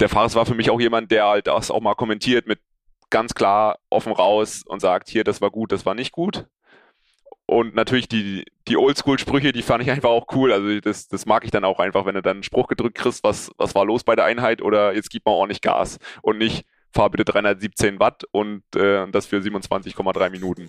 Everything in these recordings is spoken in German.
der Fares war für mich auch jemand, der halt das auch mal kommentiert mit ganz klar offen raus und sagt, hier, das war gut, das war nicht gut. Und natürlich die, die Oldschool-Sprüche, die fand ich einfach auch cool. Also das, das mag ich dann auch einfach, wenn du dann einen Spruch gedrückt kriegst, was, was war los bei der Einheit oder jetzt gib mal ordentlich Gas und nicht fahr bitte 317 Watt und äh, das für 27,3 Minuten.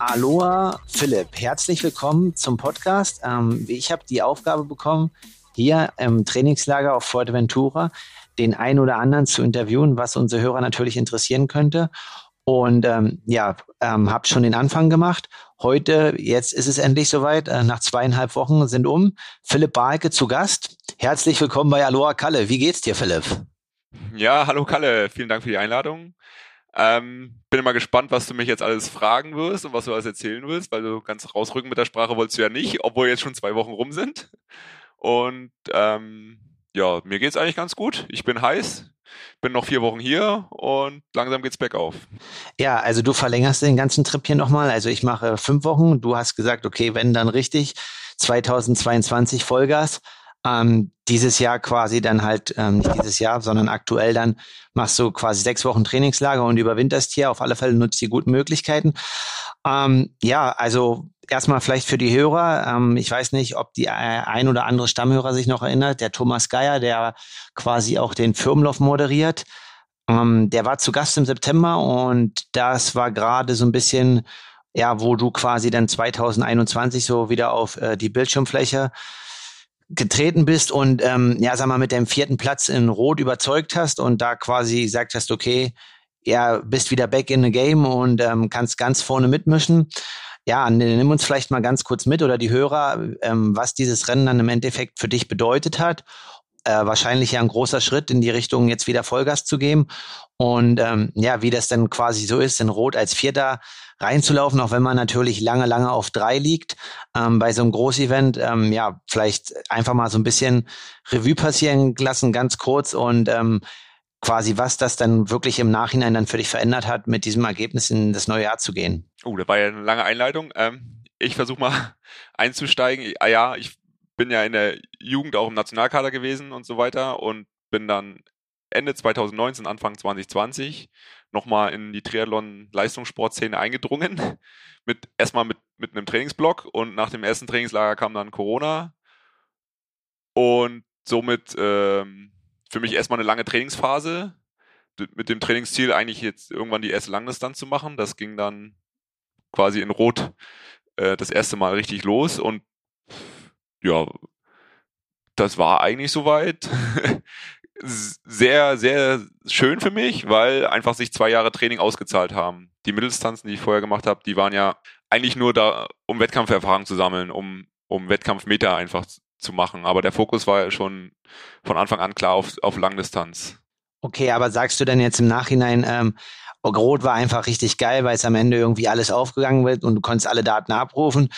Aloha Philipp, herzlich willkommen zum Podcast. Ähm, ich habe die Aufgabe bekommen, hier im Trainingslager auf Fuerteventura den einen oder anderen zu interviewen, was unsere Hörer natürlich interessieren könnte. Und ähm, ja, ähm, habe schon den Anfang gemacht. Heute, jetzt ist es endlich soweit. Äh, nach zweieinhalb Wochen sind um. Philipp Barke zu Gast. Herzlich willkommen bei Aloha Kalle. Wie geht's dir, Philipp? Ja, hallo Kalle. Vielen Dank für die Einladung. Ähm, bin immer gespannt, was du mich jetzt alles fragen wirst und was du alles erzählen willst, weil du ganz rausrücken mit der Sprache wolltest du ja nicht, obwohl jetzt schon zwei Wochen rum sind. Und ähm, ja, mir geht's eigentlich ganz gut. Ich bin heiß, bin noch vier Wochen hier und langsam geht's bergauf. Ja, also du verlängerst den ganzen Trip hier nochmal. Also ich mache fünf Wochen. Du hast gesagt, okay, wenn dann richtig, 2022 Vollgas ähm, dieses Jahr quasi dann halt, ähm, nicht dieses Jahr, sondern aktuell dann machst du quasi sechs Wochen Trainingslager und überwinterst hier. Auf alle Fälle nutzt die guten Möglichkeiten. Ähm, ja, also erstmal vielleicht für die Hörer. Ähm, ich weiß nicht, ob die äh, ein oder andere Stammhörer sich noch erinnert. Der Thomas Geier, der quasi auch den Firmenlauf moderiert. Ähm, der war zu Gast im September und das war gerade so ein bisschen, ja, wo du quasi dann 2021 so wieder auf äh, die Bildschirmfläche getreten bist und ähm, ja, sag mal, mit dem vierten Platz in Rot überzeugt hast und da quasi gesagt hast, okay, ja, bist wieder back in the game und ähm, kannst ganz vorne mitmischen. Ja, nimm uns vielleicht mal ganz kurz mit oder die Hörer, ähm, was dieses Rennen dann im Endeffekt für dich bedeutet hat. Äh, wahrscheinlich ja ein großer Schritt in die Richtung, jetzt wieder Vollgas zu geben. Und ähm, ja, wie das dann quasi so ist, in Rot als Vierter reinzulaufen, auch wenn man natürlich lange, lange auf drei liegt. Ähm, bei so einem Großevent, ähm, ja, vielleicht einfach mal so ein bisschen Revue passieren lassen, ganz kurz und ähm, quasi, was das dann wirklich im Nachhinein dann für dich verändert hat, mit diesem Ergebnis in das neue Jahr zu gehen. Oh, da war ja eine lange Einleitung. Ähm, ich versuche mal einzusteigen. Ah ja, ich bin ja in der Jugend auch im Nationalkader gewesen und so weiter und bin dann Ende 2019, Anfang 2020 nochmal in die Triathlon-Leistungssportszene eingedrungen. Mit, erstmal mit, mit einem Trainingsblock und nach dem ersten Trainingslager kam dann Corona. Und somit ähm, für mich erstmal eine lange Trainingsphase. Mit dem Trainingsziel eigentlich jetzt irgendwann die erste Langdistanz zu machen. Das ging dann quasi in Rot äh, das erste Mal richtig los und ja, das war eigentlich soweit. sehr, sehr schön für mich, weil einfach sich zwei Jahre Training ausgezahlt haben. Die Mitteldistanzen, die ich vorher gemacht habe, die waren ja eigentlich nur da, um Wettkampferfahrung zu sammeln, um, um Wettkampfmeter einfach zu machen. Aber der Fokus war ja schon von Anfang an klar auf, auf Langdistanz. Okay, aber sagst du denn jetzt im Nachhinein, ähm, Rot war einfach richtig geil, weil es am Ende irgendwie alles aufgegangen wird und du konntest alle Daten abrufen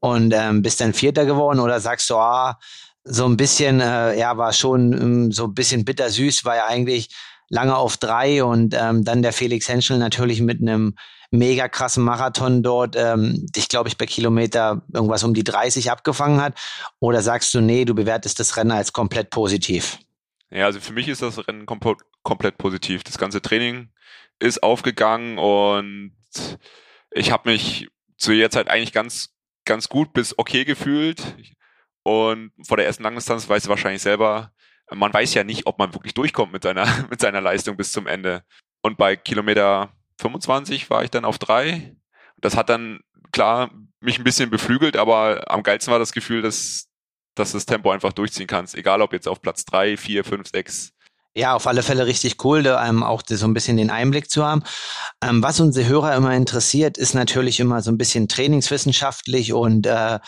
und ähm, bist dann Vierter geworden oder sagst du, ah, so ein bisschen, äh, ja, war schon ähm, so ein bisschen bittersüß, war ja eigentlich lange auf drei und ähm, dann der Felix Henschel natürlich mit einem mega krassen Marathon dort, ähm, dich, glaube ich, bei Kilometer irgendwas um die 30 abgefangen hat? Oder sagst du, nee, du bewertest das Rennen als komplett positiv? Ja, also für mich ist das Rennen kom komplett positiv. Das ganze Training ist aufgegangen und ich habe mich zu der Zeit eigentlich ganz, ganz gut bis okay gefühlt. Und vor der ersten Langdistanz weißt du wahrscheinlich selber, man weiß ja nicht, ob man wirklich durchkommt mit seiner, mit seiner Leistung bis zum Ende. Und bei Kilometer 25 war ich dann auf drei. Das hat dann, klar, mich ein bisschen beflügelt, aber am geilsten war das Gefühl, dass, dass das Tempo einfach durchziehen kannst. Egal ob jetzt auf Platz drei, vier, fünf, sechs. Ja, auf alle Fälle richtig cool, da ähm, auch so ein bisschen den Einblick zu haben. Ähm, was unsere Hörer immer interessiert, ist natürlich immer so ein bisschen trainingswissenschaftlich und äh,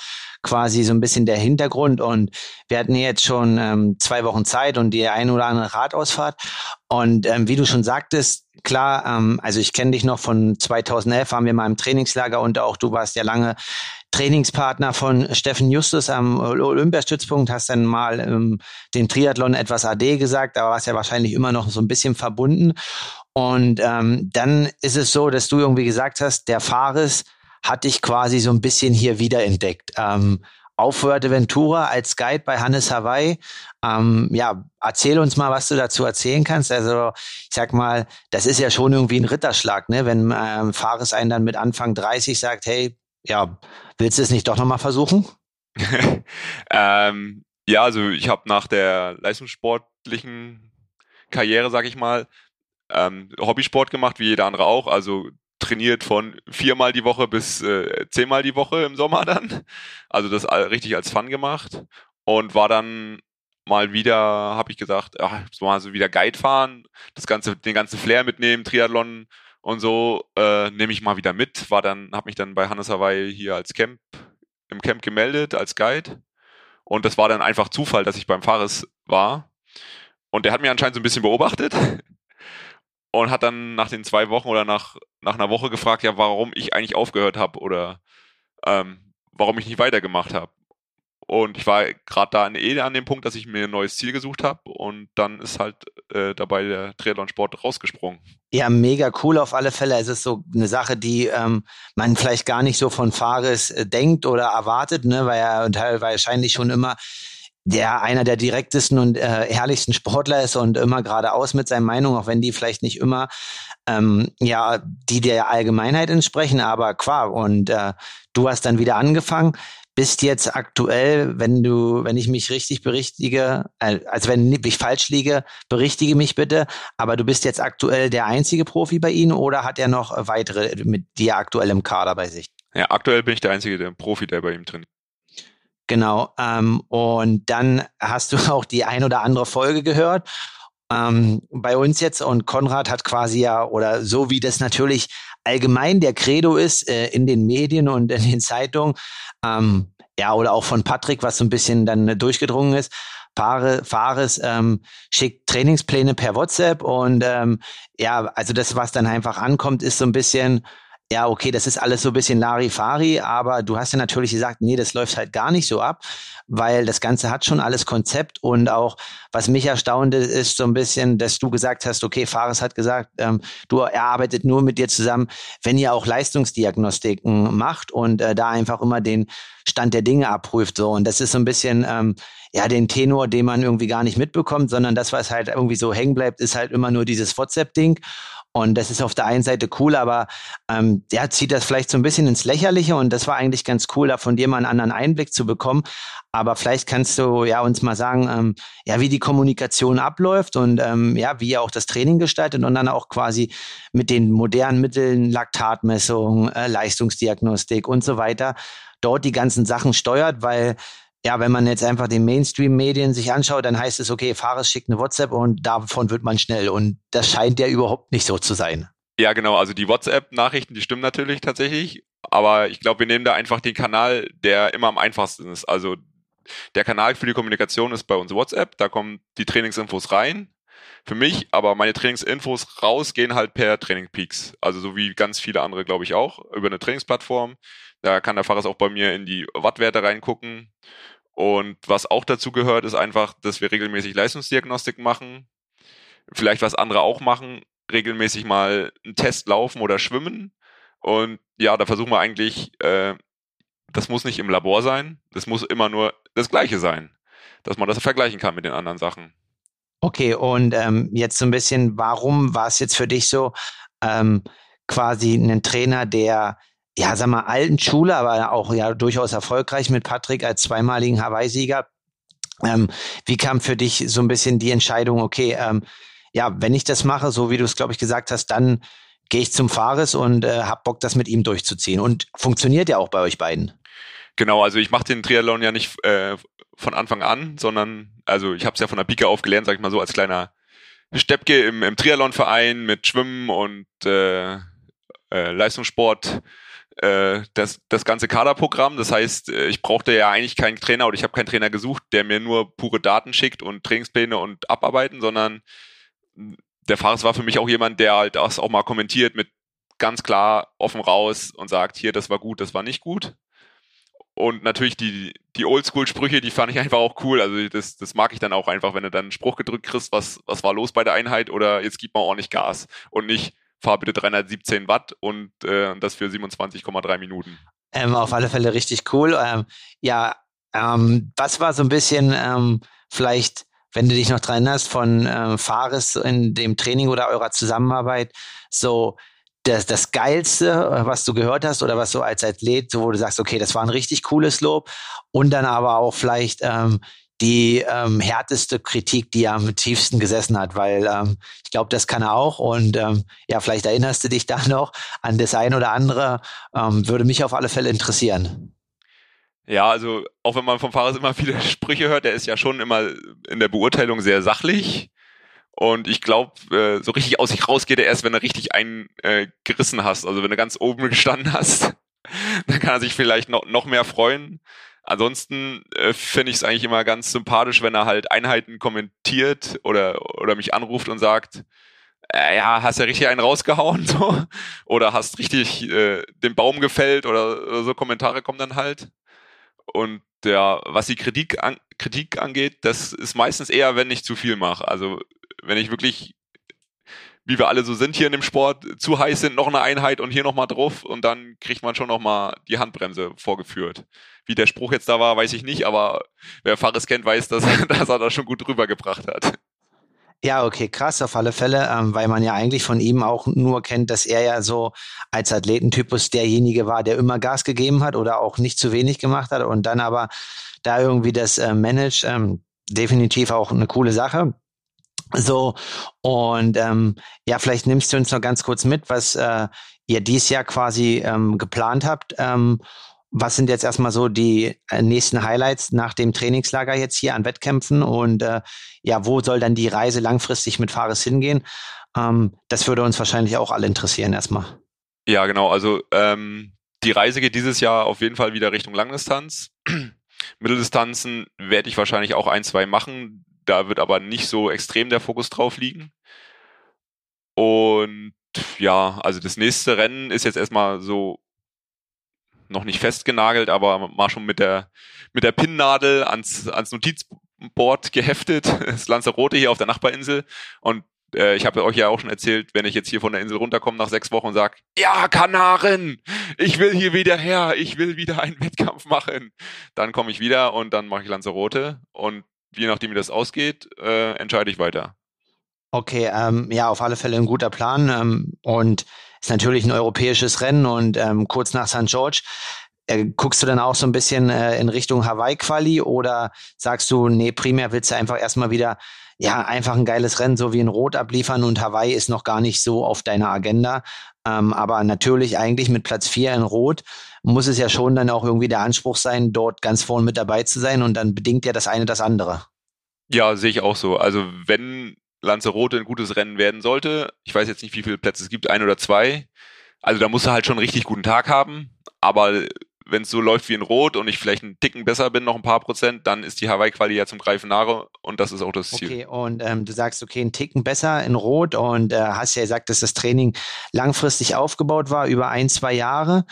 quasi so ein bisschen der Hintergrund. Und wir hatten jetzt schon ähm, zwei Wochen Zeit und die eine oder andere Radausfahrt. Und ähm, wie du schon sagtest, klar, ähm, also ich kenne dich noch von 2011, waren wir mal im Trainingslager und auch du warst ja lange Trainingspartner von Steffen Justus am Olympiastützpunkt, hast dann mal ähm, den Triathlon etwas AD gesagt, aber warst ja wahrscheinlich immer noch so ein bisschen verbunden. Und ähm, dann ist es so, dass du irgendwie gesagt hast, der Fares hat dich quasi so ein bisschen hier wiederentdeckt. Ähm, auf Fuerteventura als Guide bei Hannes Hawaii. Ähm, ja, erzähl uns mal, was du dazu erzählen kannst. Also ich sag mal, das ist ja schon irgendwie ein Ritterschlag, ne? wenn ähm, Fares einen dann mit Anfang 30 sagt, hey, ja, willst du es nicht doch nochmal versuchen? ähm, ja, also ich habe nach der leistungssportlichen Karriere, sag ich mal, ähm, Hobbysport gemacht, wie jeder andere auch. Also trainiert von viermal die Woche bis äh, zehnmal die Woche im Sommer dann. Also das richtig als Fun gemacht und war dann mal wieder, habe ich gesagt, ach, mal so wieder Guide fahren, das ganze, den ganzen Flair mitnehmen, Triathlon und so äh, nehme ich mal wieder mit. War dann, habe mich dann bei Hannes Hawaii hier als Camp im Camp gemeldet als Guide und das war dann einfach Zufall, dass ich beim Fares war und der hat mir anscheinend so ein bisschen beobachtet und hat dann nach den zwei Wochen oder nach, nach einer Woche gefragt, ja, warum ich eigentlich aufgehört habe oder ähm, warum ich nicht weitergemacht habe. Und ich war gerade da eh an dem Punkt, dass ich mir ein neues Ziel gesucht habe und dann ist halt äh, dabei der Triathlon-Sport rausgesprungen. Ja, mega cool auf alle Fälle. Es ist so eine Sache, die ähm, man vielleicht gar nicht so von Fares äh, denkt oder erwartet, ne, weil er wahrscheinlich schon immer der einer der direktesten und äh, herrlichsten Sportler ist und immer geradeaus mit seinen Meinungen, auch wenn die vielleicht nicht immer ähm, ja die der Allgemeinheit entsprechen, aber klar. Und äh, du hast dann wieder angefangen, bist jetzt aktuell, wenn du, wenn ich mich richtig berichtige, äh, also wenn ich falsch liege, berichtige mich bitte. Aber du bist jetzt aktuell der einzige Profi bei Ihnen oder hat er noch weitere mit dir aktuell im Kader bei sich? Ja, aktuell bin ich der einzige der Profi, der bei ihm trainiert. Genau. Ähm, und dann hast du auch die ein oder andere Folge gehört. Ähm, bei uns jetzt und Konrad hat quasi ja, oder so wie das natürlich allgemein der Credo ist äh, in den Medien und in den Zeitungen, ähm, ja, oder auch von Patrick, was so ein bisschen dann durchgedrungen ist, Fahre, Fahres ähm, schickt Trainingspläne per WhatsApp und ähm, ja, also das, was dann einfach ankommt, ist so ein bisschen, ja, okay, das ist alles so ein bisschen Larifari, aber du hast ja natürlich gesagt, nee, das läuft halt gar nicht so ab, weil das Ganze hat schon alles Konzept und auch, was mich erstaunte, ist so ein bisschen, dass du gesagt hast, okay, Fares hat gesagt, ähm, du, er arbeitet nur mit dir zusammen, wenn ihr auch Leistungsdiagnostiken macht und äh, da einfach immer den Stand der Dinge abprüft, so. Und das ist so ein bisschen, ähm, ja, den Tenor, den man irgendwie gar nicht mitbekommt, sondern das, was halt irgendwie so hängen bleibt, ist halt immer nur dieses WhatsApp-Ding. Und das ist auf der einen Seite cool, aber ähm, der zieht das vielleicht so ein bisschen ins Lächerliche und das war eigentlich ganz cool, da von dir mal einen anderen Einblick zu bekommen. Aber vielleicht kannst du ja uns mal sagen, ähm, ja, wie die Kommunikation abläuft und ähm, ja, wie ihr auch das Training gestaltet und dann auch quasi mit den modernen Mitteln, Laktatmessung, äh, Leistungsdiagnostik und so weiter dort die ganzen Sachen steuert, weil ja, wenn man jetzt einfach den Mainstream-Medien sich anschaut, dann heißt es, okay, Fahrer schickt eine WhatsApp und davon wird man schnell. Und das scheint ja überhaupt nicht so zu sein. Ja, genau. Also die WhatsApp-Nachrichten, die stimmen natürlich tatsächlich. Aber ich glaube, wir nehmen da einfach den Kanal, der immer am einfachsten ist. Also der Kanal für die Kommunikation ist bei uns WhatsApp. Da kommen die Trainingsinfos rein. Für mich, aber meine Trainingsinfos raus gehen halt per Training Peaks. Also so wie ganz viele andere, glaube ich, auch, über eine Trainingsplattform. Da kann der Fahrer auch bei mir in die Wattwerte reingucken. Und was auch dazu gehört, ist einfach, dass wir regelmäßig Leistungsdiagnostik machen. Vielleicht was andere auch machen, regelmäßig mal einen Test laufen oder schwimmen. Und ja, da versuchen wir eigentlich, äh, das muss nicht im Labor sein, das muss immer nur das Gleiche sein, dass man das vergleichen kann mit den anderen Sachen. Okay, und ähm, jetzt so ein bisschen, warum war es jetzt für dich so, ähm, quasi einen Trainer, der ja, sag mal, alten Schule, aber auch ja durchaus erfolgreich mit Patrick als zweimaligen Hawaii-Sieger. Ähm, wie kam für dich so ein bisschen die Entscheidung, okay, ähm, ja, wenn ich das mache, so wie du es, glaube ich, gesagt hast, dann gehe ich zum Fares und äh, hab Bock, das mit ihm durchzuziehen. Und funktioniert ja auch bei euch beiden. Genau, also ich mache den Triathlon ja nicht äh, von Anfang an, sondern also ich habe es ja von der Pike auf gelernt, sag ich mal so, als kleiner Steppke im, im Triathlonverein mit Schwimmen und äh, äh, Leistungssport äh, das, das ganze Kaderprogramm. Das heißt, äh, ich brauchte ja eigentlich keinen Trainer oder ich habe keinen Trainer gesucht, der mir nur pure Daten schickt und Trainingspläne und abarbeiten, sondern der Fares war für mich auch jemand, der halt das auch mal kommentiert mit ganz klar offen raus und sagt, hier, das war gut, das war nicht gut. und natürlich die, die Oldschool-Sprüche, die fand ich einfach auch cool. Also das, das mag ich dann auch einfach, wenn du dann einen Spruch gedrückt kriegst, was, was war los bei der Einheit oder jetzt gib mal ordentlich Gas und nicht fahr bitte 317 Watt und äh, das für 27,3 Minuten. Ähm, auf alle Fälle richtig cool. Ähm, ja, ähm, was war so ein bisschen ähm, vielleicht, wenn du dich noch dran hast, von ähm, Fares in dem Training oder eurer Zusammenarbeit, so das, das Geilste, was du gehört hast oder was so als Athlet, wo du sagst, okay, das war ein richtig cooles Lob und dann aber auch vielleicht ähm, die ähm, härteste Kritik, die am tiefsten gesessen hat, weil ähm, ich glaube, das kann er auch und ähm, ja, vielleicht erinnerst du dich da noch an das ein oder andere, ähm, würde mich auf alle Fälle interessieren. Ja, also auch wenn man vom Fahrer immer viele Sprüche hört, der ist ja schon immer in der Beurteilung sehr sachlich. Und ich glaube, äh, so richtig aus sich raus geht er erst, wenn er richtig einen äh, hast. Also wenn du ganz oben gestanden hast, dann kann er sich vielleicht noch, noch mehr freuen. Ansonsten äh, finde ich es eigentlich immer ganz sympathisch, wenn er halt Einheiten kommentiert oder, oder mich anruft und sagt, äh, ja, hast ja richtig einen rausgehauen, so. Oder hast richtig äh, den Baum gefällt oder, oder so Kommentare kommen dann halt. Und ja, was die Kritik, an, Kritik angeht, das ist meistens eher, wenn ich zu viel mache. Also wenn ich wirklich, wie wir alle so sind hier in dem Sport, zu heiß sind, noch eine Einheit und hier nochmal drauf und dann kriegt man schon nochmal die Handbremse vorgeführt. Wie der Spruch jetzt da war, weiß ich nicht, aber wer Fares kennt, weiß, dass, dass er das schon gut rübergebracht hat. Ja, okay, krass auf alle Fälle, ähm, weil man ja eigentlich von ihm auch nur kennt, dass er ja so als Athletentypus derjenige war, der immer Gas gegeben hat oder auch nicht zu wenig gemacht hat und dann aber da irgendwie das äh, managt, ähm, definitiv auch eine coole Sache. So, und ähm, ja, vielleicht nimmst du uns noch ganz kurz mit, was äh, ihr dies Jahr quasi ähm, geplant habt. Ähm, was sind jetzt erstmal so die äh, nächsten Highlights nach dem Trainingslager jetzt hier an Wettkämpfen und äh, ja, wo soll dann die Reise langfristig mit Fares hingehen? Ähm, das würde uns wahrscheinlich auch alle interessieren erstmal. Ja, genau. Also ähm, die Reise geht dieses Jahr auf jeden Fall wieder Richtung Langdistanz. Mitteldistanzen werde ich wahrscheinlich auch ein, zwei machen. Da wird aber nicht so extrem der Fokus drauf liegen. Und ja, also das nächste Rennen ist jetzt erstmal so noch nicht festgenagelt, aber mal schon mit der, mit der Pinnnadel ans, ans Notizboard geheftet. Das Lanzarote hier auf der Nachbarinsel. Und äh, ich habe euch ja auch schon erzählt, wenn ich jetzt hier von der Insel runterkomme nach sechs Wochen und sage, ja, Kanaren, ich will hier wieder her, ich will wieder einen Wettkampf machen. Dann komme ich wieder und dann mache ich Lanzarote. Und je nachdem, wie das ausgeht, äh, entscheide ich weiter. Okay, ähm, ja, auf alle Fälle ein guter Plan. Ähm, und ist natürlich ein europäisches Rennen und ähm, kurz nach St. George. Äh, guckst du dann auch so ein bisschen äh, in Richtung Hawaii-Quali oder sagst du, nee, primär willst du einfach erstmal wieder, ja, einfach ein geiles Rennen, so wie in Rot abliefern und Hawaii ist noch gar nicht so auf deiner Agenda. Ähm, aber natürlich eigentlich mit Platz vier in Rot muss es ja schon dann auch irgendwie der Anspruch sein, dort ganz vorne mit dabei zu sein und dann bedingt ja das eine das andere. Ja, sehe ich auch so. Also wenn Lanzarote ein gutes Rennen werden sollte. Ich weiß jetzt nicht, wie viele Plätze es gibt, ein oder zwei. Also da muss er halt schon einen richtig guten Tag haben. Aber wenn es so läuft wie in Rot und ich vielleicht einen Ticken besser bin, noch ein paar Prozent, dann ist die Hawaii-Quali ja zum Greifen nahe und das ist auch das Ziel. Okay, und ähm, du sagst, okay, einen Ticken besser in Rot und äh, hast ja gesagt, dass das Training langfristig aufgebaut war, über ein, zwei Jahre.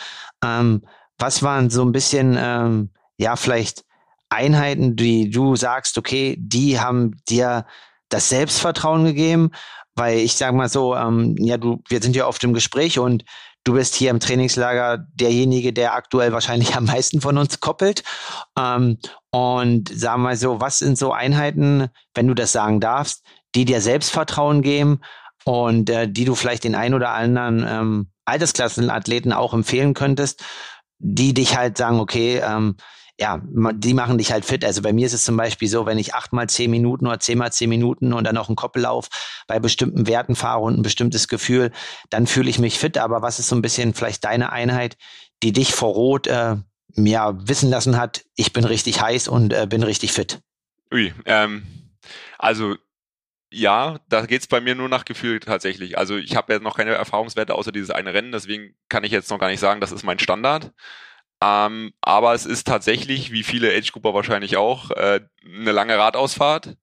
Ähm, was waren so ein bisschen, ähm, ja, vielleicht Einheiten, die du sagst, okay, die haben dir das Selbstvertrauen gegeben, weil ich sage mal so, ähm, ja, du, wir sind ja oft im Gespräch und du bist hier im Trainingslager derjenige, der aktuell wahrscheinlich am meisten von uns koppelt. Ähm, und sagen wir mal so, was sind so Einheiten, wenn du das sagen darfst, die dir Selbstvertrauen geben und äh, die du vielleicht den ein oder anderen ähm, Altersklassenathleten auch empfehlen könntest, die dich halt sagen, okay, ähm, ja, die machen dich halt fit. Also bei mir ist es zum Beispiel so, wenn ich achtmal zehn Minuten oder zehnmal zehn Minuten und dann noch einen Koppellauf bei bestimmten Werten fahre und ein bestimmtes Gefühl, dann fühle ich mich fit. Aber was ist so ein bisschen vielleicht deine Einheit, die dich vor Rot äh, ja, wissen lassen hat, ich bin richtig heiß und äh, bin richtig fit? Ui, ähm, also ja, da geht's bei mir nur nach Gefühl tatsächlich. Also ich habe ja noch keine Erfahrungswerte außer dieses eine Rennen, deswegen kann ich jetzt noch gar nicht sagen, das ist mein Standard. Ähm, aber es ist tatsächlich, wie viele Age-Grupper wahrscheinlich auch, äh, eine lange Radausfahrt,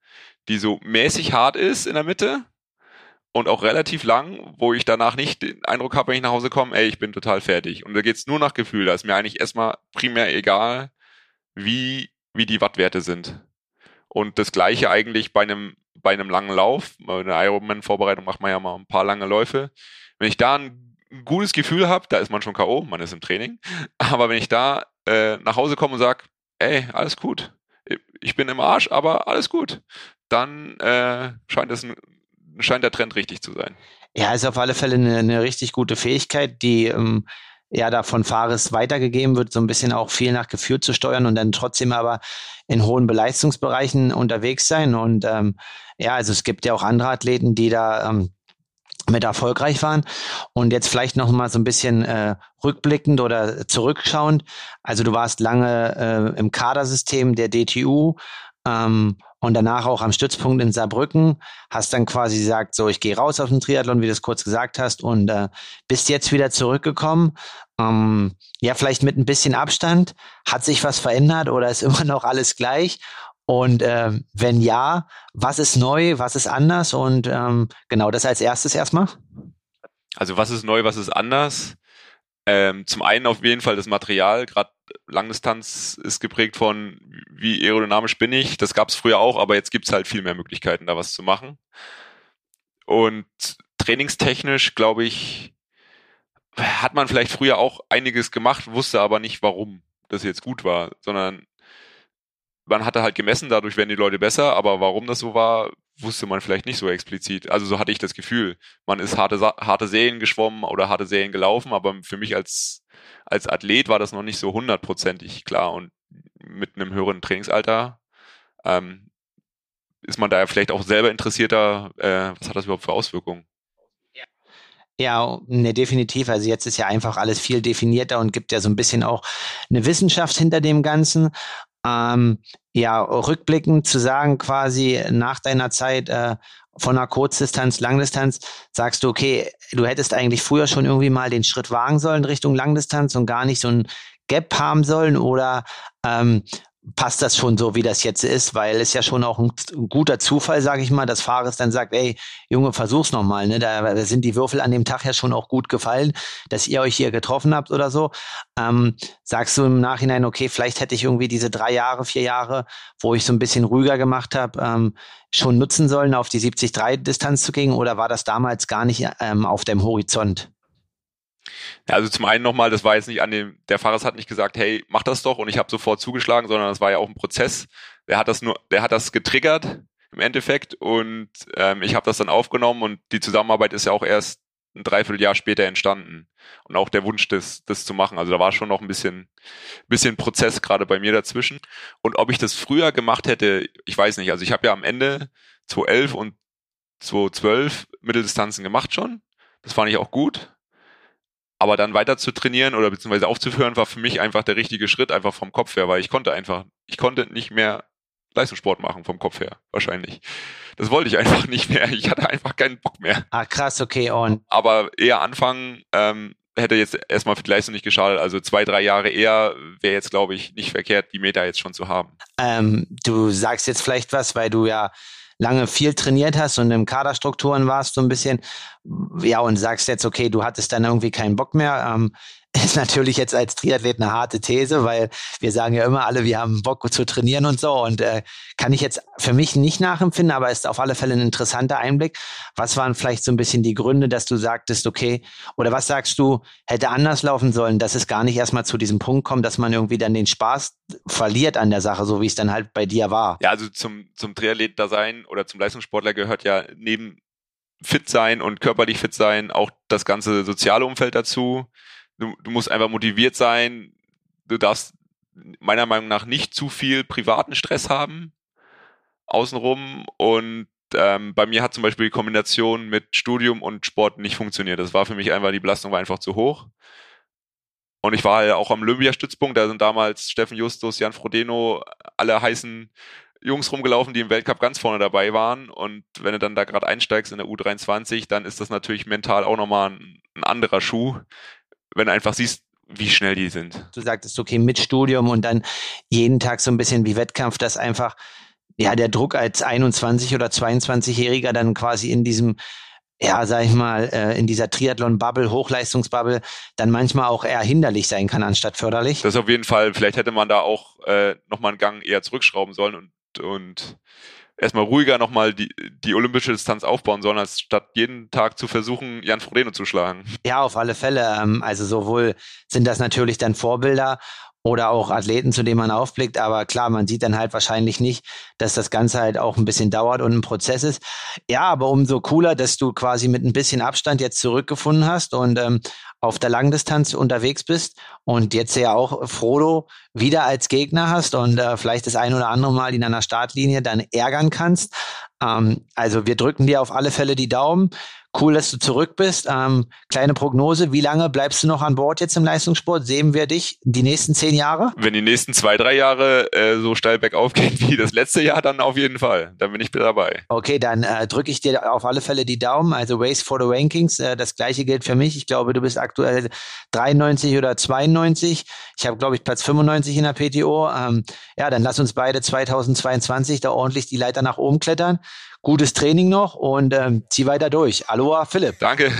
die so mäßig hart ist in der Mitte und auch relativ lang, wo ich danach nicht den Eindruck habe, wenn ich nach Hause komme, ey, ich bin total fertig. Und da geht's nur nach Gefühl. Da ist mir eigentlich erstmal primär egal, wie, wie die Wattwerte sind. Und das gleiche eigentlich bei einem, bei einem langen Lauf. Bei einer Ironman-Vorbereitung macht man ja mal ein paar lange Läufe. Wenn ich da ein gutes Gefühl habe, da ist man schon K.O., man ist im Training. Aber wenn ich da äh, nach Hause komme und sage, ey, alles gut, ich bin im Arsch, aber alles gut, dann äh, scheint, es ein, scheint der Trend richtig zu sein. Ja, ist auf alle Fälle eine, eine richtig gute Fähigkeit, die ähm, ja da von Fahrers weitergegeben wird, so ein bisschen auch viel nach Gefühl zu steuern und dann trotzdem aber in hohen Beleistungsbereichen unterwegs sein. Und ähm, ja, also es gibt ja auch andere Athleten, die da ähm, mit erfolgreich waren. Und jetzt vielleicht noch mal so ein bisschen äh, rückblickend oder zurückschauend. Also du warst lange äh, im Kadersystem der DTU ähm, und danach auch am Stützpunkt in Saarbrücken. Hast dann quasi gesagt, so ich gehe raus auf den Triathlon, wie du es kurz gesagt hast, und äh, bist jetzt wieder zurückgekommen. Ähm, ja, vielleicht mit ein bisschen Abstand. Hat sich was verändert oder ist immer noch alles gleich? Und äh, wenn ja, was ist neu, was ist anders? Und ähm, genau das als erstes erstmal. Also was ist neu, was ist anders? Ähm, zum einen auf jeden Fall das Material, gerade Langdistanz ist geprägt von, wie aerodynamisch bin ich. Das gab es früher auch, aber jetzt gibt es halt viel mehr Möglichkeiten, da was zu machen. Und trainingstechnisch, glaube ich, hat man vielleicht früher auch einiges gemacht, wusste aber nicht, warum das jetzt gut war, sondern man hatte halt gemessen, dadurch werden die Leute besser, aber warum das so war, wusste man vielleicht nicht so explizit. Also so hatte ich das Gefühl. Man ist harte, harte Serien geschwommen oder harte Serien gelaufen, aber für mich als, als Athlet war das noch nicht so hundertprozentig klar. Und mit einem höheren Trainingsalter ähm, ist man da ja vielleicht auch selber interessierter, äh, was hat das überhaupt für Auswirkungen? Ja, ne, definitiv. Also jetzt ist ja einfach alles viel definierter und gibt ja so ein bisschen auch eine Wissenschaft hinter dem Ganzen ähm, ja, rückblickend zu sagen, quasi nach deiner Zeit äh, von einer Kurzdistanz, Langdistanz, sagst du, okay, du hättest eigentlich früher schon irgendwie mal den Schritt wagen sollen Richtung Langdistanz und gar nicht so ein Gap haben sollen oder ähm, passt das schon so, wie das jetzt ist, weil es ja schon auch ein, guter Zufall, sage ich mal, dass Fares dann sagt, ey, Junge, versuch's nochmal, ne? Da sind die Würfel an dem Tag ja schon auch gut gefallen, dass ihr euch hier getroffen habt oder so. Ähm, sagst du im Nachhinein, okay, vielleicht hätte ich irgendwie diese drei Jahre, vier Jahre, wo ich so ein bisschen ruhiger gemacht habe, ähm, schon nutzen sollen, auf die 70-3-Distanz zu gehen, oder war das damals gar nicht ähm, auf dem Horizont? Ja, also zum einen nochmal, das war jetzt nicht an dem, der Fahrer hat nicht gesagt, hey, mach das doch und ich habe sofort zugeschlagen, sondern das war ja auch ein Prozess. Der hat das nur, der hat das getriggert im Endeffekt und ähm, ich habe das dann aufgenommen und die Zusammenarbeit ist ja auch erst ein Dreivierteljahr später entstanden und auch der Wunsch, das, das zu machen. Also da war schon noch ein bisschen, bisschen Prozess gerade bei mir dazwischen. Und ob ich das früher gemacht hätte, ich weiß nicht. Also ich habe ja am Ende 2011 und 2012 Mitteldistanzen gemacht schon. Das fand ich auch gut. Aber dann weiter zu trainieren oder beziehungsweise aufzuhören, war für mich einfach der richtige Schritt, einfach vom Kopf her, weil ich konnte einfach, ich konnte nicht mehr Leistungssport machen vom Kopf her, wahrscheinlich. Das wollte ich einfach nicht mehr. Ich hatte einfach keinen Bock mehr. Ah, krass, okay, und. Aber eher anfangen, ähm, hätte jetzt erstmal für die Leistung nicht geschadet. Also zwei, drei Jahre eher wäre jetzt, glaube ich, nicht verkehrt, die Meter jetzt schon zu haben. Ähm, du sagst jetzt vielleicht was, weil du ja lange viel trainiert hast und im Kaderstrukturen warst so ein bisschen, ja, und sagst jetzt, okay, du hattest dann irgendwie keinen Bock mehr. Ähm, ist natürlich jetzt als Triathlet eine harte These, weil wir sagen ja immer alle, wir haben Bock zu trainieren und so. Und äh, kann ich jetzt für mich nicht nachempfinden, aber ist auf alle Fälle ein interessanter Einblick. Was waren vielleicht so ein bisschen die Gründe, dass du sagtest, okay, oder was sagst du, hätte anders laufen sollen, dass es gar nicht erstmal zu diesem Punkt kommt, dass man irgendwie dann den Spaß verliert an der Sache, so wie es dann halt bei dir war? Ja, also zum, zum Triathlet da sein oder zum Leistungssportler gehört ja neben fit sein und körperlich fit sein auch das ganze soziale Umfeld dazu du, du musst einfach motiviert sein. Du darfst meiner Meinung nach nicht zu viel privaten Stress haben außenrum und ähm, bei mir hat zum Beispiel die Kombination mit Studium und Sport nicht funktioniert. Das war für mich einfach, die Belastung war einfach zu hoch. Und ich war ja auch am Olympiastützpunkt, da sind damals Steffen Justus, Jan Frodeno, alle heißen Jungs rumgelaufen, die im Weltcup ganz vorne dabei waren. Und wenn du dann da gerade einsteigst in der U23, dann ist das natürlich mental auch nochmal ein, ein anderer Schuh, wenn du einfach siehst, wie schnell die sind. Du sagtest, okay, mit Studium und dann jeden Tag so ein bisschen wie Wettkampf, dass einfach ja der Druck als 21 oder 22-Jähriger dann quasi in diesem ja, sag ich mal, äh, in dieser Triathlon-Bubble, Hochleistungsbubble, dann manchmal auch eher hinderlich sein kann, anstatt förderlich. Das auf jeden Fall. Vielleicht hätte man da auch äh, nochmal einen Gang eher zurückschrauben sollen und, und erstmal ruhiger nochmal die, die olympische Distanz aufbauen sollen, als statt jeden Tag zu versuchen, Jan Frodeno zu schlagen. Ja, auf alle Fälle. Ähm, also sowohl sind das natürlich dann Vorbilder oder auch Athleten, zu denen man aufblickt. Aber klar, man sieht dann halt wahrscheinlich nicht, dass das Ganze halt auch ein bisschen dauert und ein Prozess ist. Ja, aber umso cooler, dass du quasi mit ein bisschen Abstand jetzt zurückgefunden hast und ähm, auf der Langdistanz unterwegs bist und jetzt ja auch Frodo wieder als Gegner hast und äh, vielleicht das ein oder andere Mal in einer Startlinie dann ärgern kannst. Ähm, also wir drücken dir auf alle Fälle die Daumen. Cool, dass du zurück bist. Ähm, kleine Prognose, wie lange bleibst du noch an Bord jetzt im Leistungssport? Sehen wir dich die nächsten zehn Jahre? Wenn die nächsten zwei, drei Jahre äh, so steil bergauf gehen wie das letzte Jahr, dann auf jeden Fall. Dann bin ich dabei. Okay, dann äh, drücke ich dir auf alle Fälle die Daumen. Also Race for the Rankings, äh, das gleiche gilt für mich. Ich glaube, du bist aktuell 93 oder 92. Ich habe, glaube ich, Platz 95 in der PTO. Ähm, ja, dann lass uns beide 2022 da ordentlich die Leiter nach oben klettern gutes Training noch und ähm, zieh weiter durch. Aloha, Philipp. Danke.